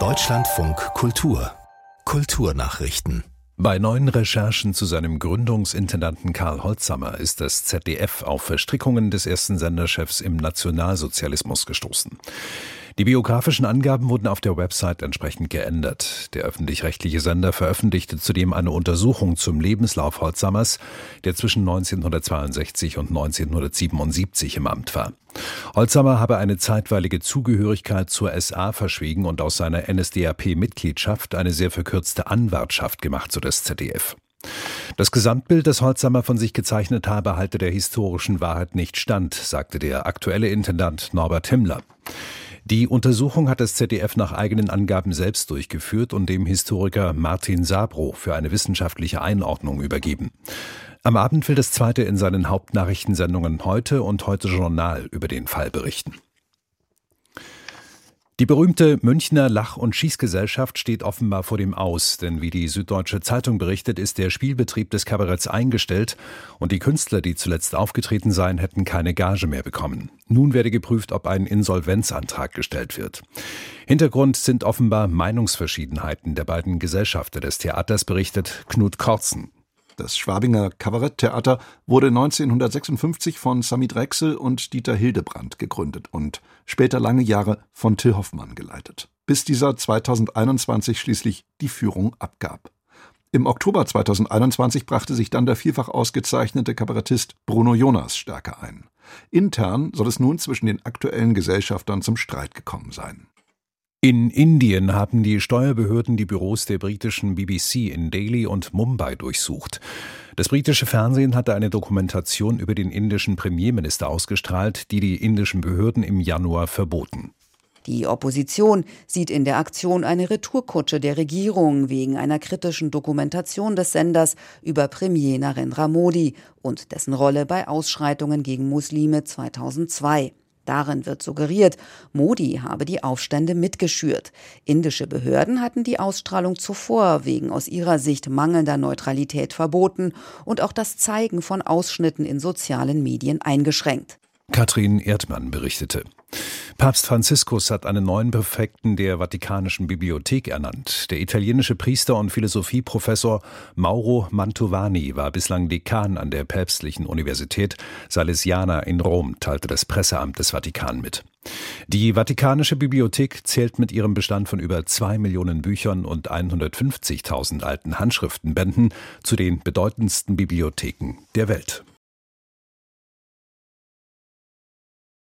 Deutschlandfunk Kultur Kulturnachrichten bei neuen Recherchen zu seinem Gründungsintendanten Karl Holzhammer ist das ZDF auf Verstrickungen des ersten Senderchefs im Nationalsozialismus gestoßen. Die biografischen Angaben wurden auf der Website entsprechend geändert. Der öffentlich-rechtliche Sender veröffentlichte zudem eine Untersuchung zum Lebenslauf Holzhammers, der zwischen 1962 und 1977 im Amt war. Holzhammer habe eine zeitweilige Zugehörigkeit zur SA verschwiegen und aus seiner NSDAP-Mitgliedschaft eine sehr verkürzte Anwartschaft gemacht, so das ZDF. Das Gesamtbild, das Holzhammer von sich gezeichnet habe, halte der historischen Wahrheit nicht stand, sagte der aktuelle Intendant Norbert Himmler. Die Untersuchung hat das ZDF nach eigenen Angaben selbst durchgeführt und dem Historiker Martin Sabro für eine wissenschaftliche Einordnung übergeben. Am Abend will das zweite in seinen Hauptnachrichtensendungen heute und heute Journal über den Fall berichten. Die berühmte Münchner Lach- und Schießgesellschaft steht offenbar vor dem Aus, denn wie die Süddeutsche Zeitung berichtet, ist der Spielbetrieb des Kabaretts eingestellt und die Künstler, die zuletzt aufgetreten seien, hätten keine Gage mehr bekommen. Nun werde geprüft, ob ein Insolvenzantrag gestellt wird. Hintergrund sind offenbar Meinungsverschiedenheiten der beiden Gesellschafter des Theaters, berichtet Knut Korzen. Das Schwabinger Kabaretttheater wurde 1956 von Sami Drechsel und Dieter Hildebrand gegründet und später lange Jahre von Till Hoffmann geleitet, bis dieser 2021 schließlich die Führung abgab. Im Oktober 2021 brachte sich dann der vielfach ausgezeichnete Kabarettist Bruno Jonas stärker ein. Intern soll es nun zwischen den aktuellen Gesellschaftern zum Streit gekommen sein. In Indien haben die Steuerbehörden die Büros der britischen BBC in Delhi und Mumbai durchsucht. Das britische Fernsehen hatte eine Dokumentation über den indischen Premierminister ausgestrahlt, die die indischen Behörden im Januar verboten. Die Opposition sieht in der Aktion eine Retourkutsche der Regierung wegen einer kritischen Dokumentation des Senders über Premier Narendra Modi und dessen Rolle bei Ausschreitungen gegen Muslime 2002. Darin wird suggeriert, Modi habe die Aufstände mitgeschürt. Indische Behörden hatten die Ausstrahlung zuvor wegen aus ihrer Sicht mangelnder Neutralität verboten und auch das Zeigen von Ausschnitten in sozialen Medien eingeschränkt. Katrin Erdmann berichtete. Papst Franziskus hat einen neuen Präfekten der Vatikanischen Bibliothek ernannt. Der italienische Priester und Philosophieprofessor Mauro Mantovani war bislang Dekan an der Päpstlichen Universität Salesiana in Rom, teilte das Presseamt des Vatikan mit. Die Vatikanische Bibliothek zählt mit ihrem Bestand von über zwei Millionen Büchern und 150.000 alten Handschriftenbänden zu den bedeutendsten Bibliotheken der Welt.